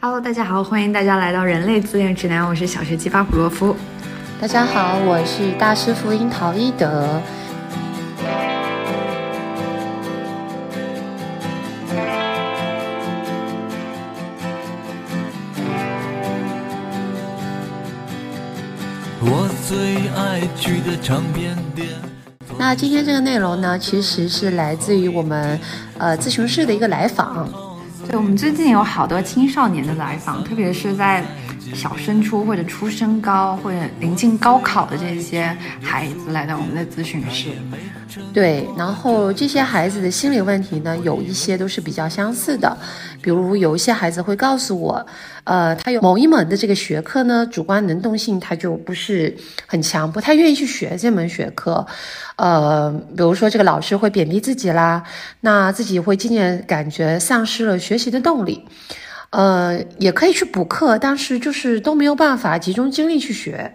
Hello，大家好，欢迎大家来到人类自恋指南，我是小学鸡巴普洛夫。大家好，我是大师福樱桃一德。我最爱去的唱片店。那今天这个内容呢，其实是来自于我们呃咨询室的一个来访。对，我们最近有好多青少年的来访，特别是在小升初或者初升高或者临近高考的这些孩子来到我们的咨询室。对，然后这些孩子的心理问题呢，有一些都是比较相似的，比如有一些孩子会告诉我，呃，他有某一门的这个学科呢，主观能动性他就不是很强，不太愿意去学这门学科，呃，比如说这个老师会贬低自己啦，那自己会渐渐感觉丧失了学习的动力，呃，也可以去补课，但是就是都没有办法集中精力去学。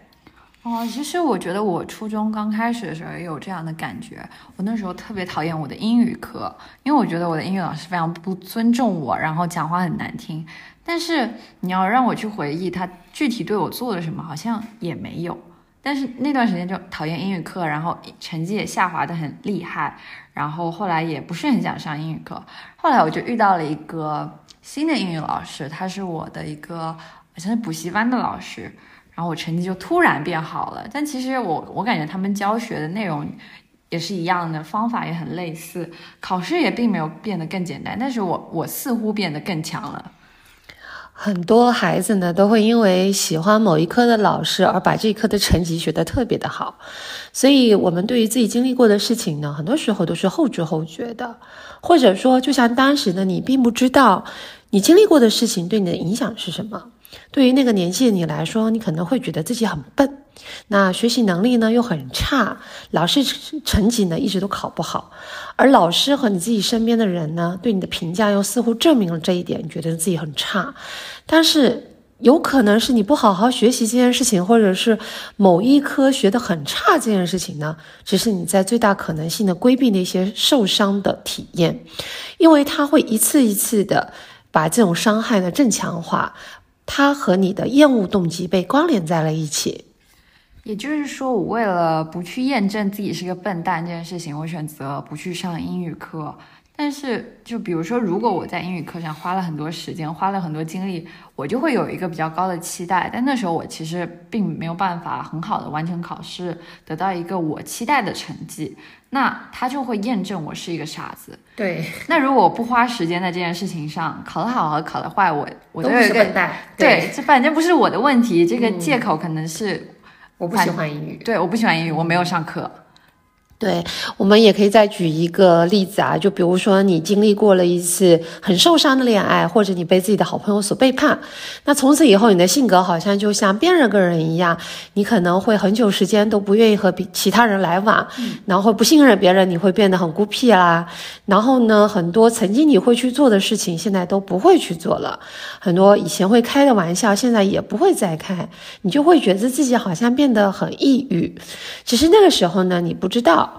哦，其实我觉得我初中刚开始的时候也有这样的感觉。我那时候特别讨厌我的英语课，因为我觉得我的英语老师非常不尊重我，然后讲话很难听。但是你要让我去回忆他具体对我做了什么，好像也没有。但是那段时间就讨厌英语课，然后成绩也下滑的很厉害，然后后来也不是很想上英语课。后来我就遇到了一个新的英语老师，他是我的一个好像是补习班的老师。然后我成绩就突然变好了，但其实我我感觉他们教学的内容也是一样的，方法也很类似，考试也并没有变得更简单，但是我我似乎变得更强了。很多孩子呢都会因为喜欢某一科的老师而把这一科的成绩学得特别的好，所以我们对于自己经历过的事情呢，很多时候都是后知后觉的，或者说就像当时的你并不知道你经历过的事情对你的影响是什么。对于那个年纪的你来说，你可能会觉得自己很笨，那学习能力呢又很差，老师成绩呢一直都考不好，而老师和你自己身边的人呢对你的评价又似乎证明了这一点，你觉得自己很差。但是有可能是你不好好学习这件事情，或者是某一科学得很差这件事情呢，只是你在最大可能性的规避那些受伤的体验，因为它会一次一次的把这种伤害呢正强化。它和你的厌恶动机被关联在了一起，也就是说，我为了不去验证自己是个笨蛋这件事情，我选择不去上英语课。但是，就比如说，如果我在英语课上花了很多时间，花了很多精力，我就会有一个比较高的期待。但那时候我其实并没有办法很好的完成考试，得到一个我期待的成绩，那他就会验证我是一个傻子。对。那如果我不花时间在这件事情上，考得好和考得坏，我我都是笨蛋。对，这反正不是我的问题。这个借口可能是我不喜欢英语。对，我不喜欢英语，我没有上课。对，我们也可以再举一个例子啊，就比如说你经历过了一次很受伤的恋爱，或者你被自己的好朋友所背叛，那从此以后你的性格好像就像变了个人一样，你可能会很久时间都不愿意和比其他人来往，然后不信任别人，你会变得很孤僻啦。然后呢，很多曾经你会去做的事情，现在都不会去做了，很多以前会开的玩笑，现在也不会再开，你就会觉得自己好像变得很抑郁。其实那个时候呢，你不知道。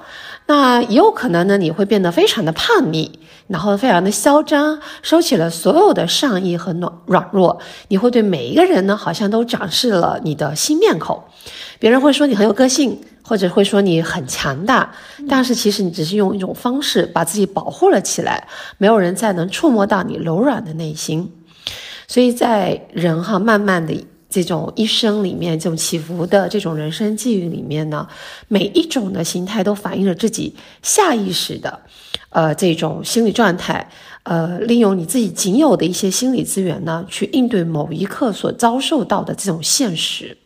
那也有可能呢，你会变得非常的叛逆，然后非常的嚣张，收起了所有的善意和软软弱。你会对每一个人呢，好像都展示了你的新面孔。别人会说你很有个性，或者会说你很强大，但是其实你只是用一种方式把自己保护了起来，没有人再能触摸到你柔软的内心。所以在人哈，慢慢的。这种一生里面，这种起伏的这种人生际遇里面呢，每一种的形态都反映了自己下意识的，呃，这种心理状态，呃，利用你自己仅有的一些心理资源呢，去应对某一刻所遭受到的这种现实。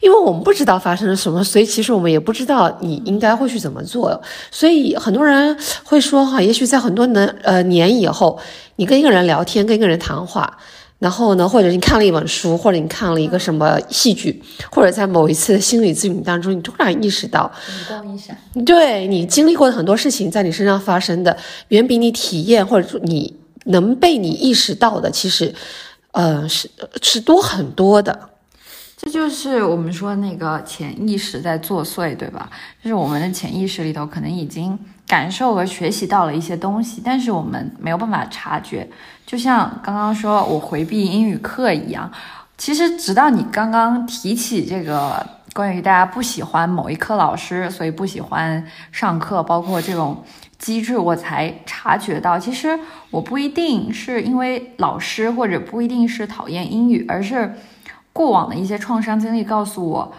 因为我们不知道发生了什么，所以其实我们也不知道你应该会去怎么做。所以很多人会说哈，也许在很多年呃年以后，你跟一个人聊天，跟一个人谈话。然后呢，或者你看了一本书，或者你看了一个什么戏剧，或者在某一次的心理咨询当中，你突然意识到，灵光一闪，对你经历过的很多事情，在你身上发生的，远比你体验或者说你能被你意识到的，其实，呃，是是多很多的。这就是我们说那个潜意识在作祟，对吧？就是我们的潜意识里头可能已经感受和学习到了一些东西，但是我们没有办法察觉。就像刚刚说我回避英语课一样，其实直到你刚刚提起这个关于大家不喜欢某一科老师，所以不喜欢上课，包括这种机制，我才察觉到，其实我不一定是因为老师，或者不一定是讨厌英语，而是过往的一些创伤经历告诉我，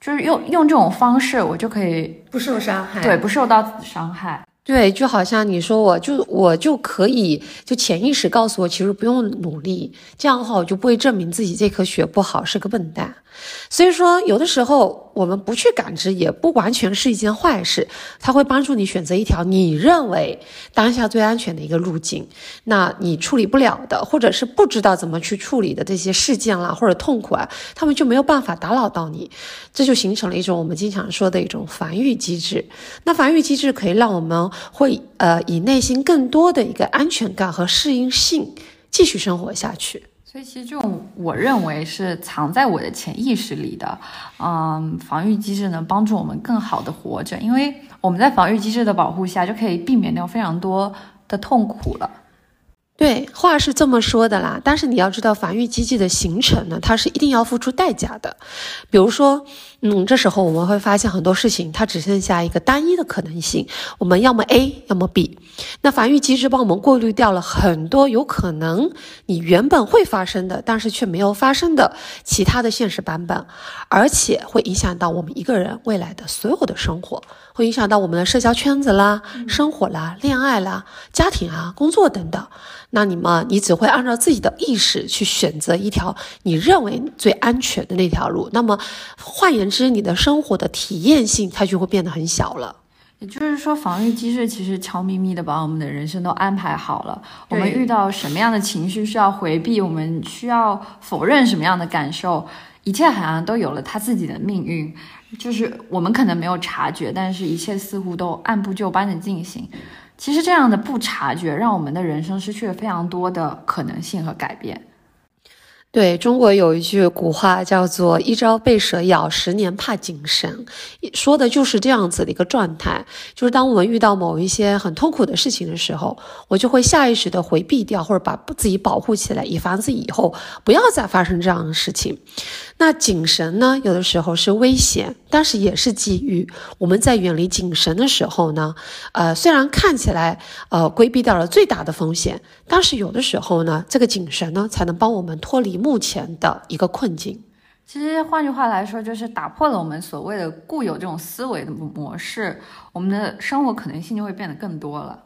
就是用用这种方式，我就可以不受伤害。对，不受到伤害。对，就好像你说，我就我就可以，就潜意识告诉我，其实不用努力，这样的话，我就不会证明自己这颗学不好，是个笨蛋。所以说，有的时候我们不去感知，也不完全是一件坏事。它会帮助你选择一条你认为当下最安全的一个路径。那你处理不了的，或者是不知道怎么去处理的这些事件啦，或者痛苦啊，他们就没有办法打扰到你，这就形成了一种我们经常说的一种防御机制。那防御机制可以让我们会呃以内心更多的一个安全感和适应性继续生活下去。所以其实这种我认为是藏在我的潜意识里的，嗯，防御机制能帮助我们更好的活着，因为我们在防御机制的保护下就可以避免掉非常多的痛苦了。对，话是这么说的啦，但是你要知道，防御机制的形成呢，它是一定要付出代价的，比如说。嗯，这时候我们会发现很多事情它只剩下一个单一的可能性，我们要么 A，要么 B。那防御机制帮我们过滤掉了很多有可能你原本会发生的，但是却没有发生的其他的现实版本，而且会影响到我们一个人未来的所有的生活，会影响到我们的社交圈子啦、生活啦、恋爱啦、家庭啊、工作等等。那你们，你只会按照自己的意识去选择一条你认为最安全的那条路。那么，换言之，你的生活的体验性它就会变得很小了。也就是说，防御机制其实悄咪咪的把我们的人生都安排好了。我们遇到什么样的情绪需要回避，我们需要否认什么样的感受，一切好像都有了它自己的命运。就是我们可能没有察觉，但是一切似乎都按部就班的进行。其实这样的不察觉，让我们的人生失去了非常多的可能性和改变。对中国有一句古话叫做“一朝被蛇咬，十年怕井绳”，说的就是这样子的一个状态。就是当我们遇到某一些很痛苦的事情的时候，我就会下意识的回避掉，或者把自己保护起来，以防止以后不要再发生这样的事情。那井绳呢？有的时候是危险，但是也是机遇。我们在远离井绳的时候呢，呃，虽然看起来呃规避掉了最大的风险，但是有的时候呢，这个井绳呢才能帮我们脱离目前的一个困境。其实换句话来说，就是打破了我们所谓的固有这种思维的模式，我们的生活可能性就会变得更多了。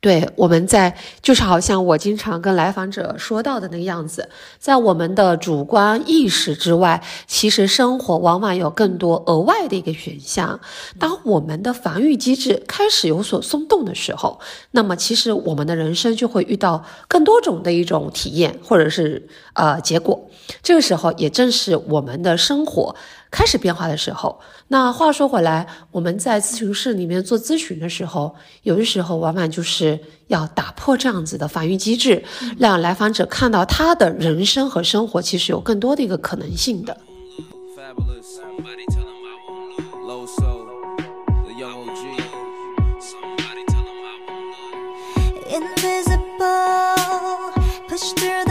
对，我们在就是好像我经常跟来访者说到的那个样子，在我们的主观意识之外，其实生活往往有更多额外的一个选项。当我们的防御机制开始有所松动的时候，那么其实我们的人生就会遇到更多种的一种体验，或者是呃结果。这个时候也正是我们的生活。开始变化的时候，那话说回来，我们在咨询室里面做咨询的时候，有的时候往往就是要打破这样子的防御机制，让来访者看到他的人生和生活其实有更多的一个可能性的。就是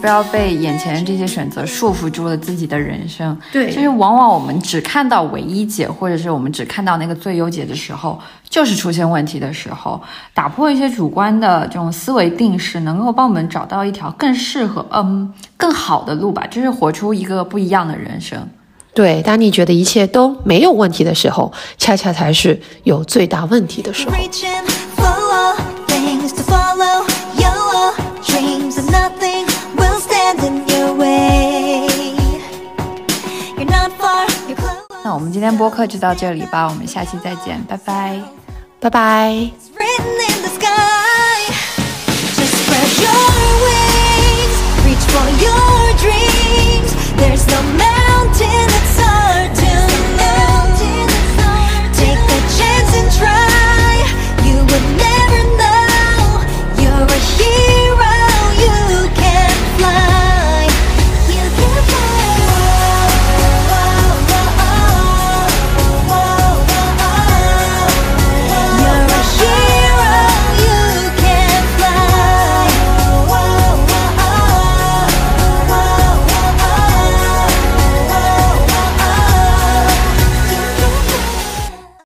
不要被眼前的这些选择束缚住了自己的人生。对，就是往往我们只看到唯一解，或者是我们只看到那个最优解的时候，就是出现问题的时候。打破一些主观的这种思维定式，能够帮我们找到一条更适合、嗯更好的路吧，就是活出一个不一样的人生。对，当你觉得一切都没有问题的时候，恰恰才是有最大问题的时候。今天播客就到这里吧，我们下期再见，拜拜，拜拜。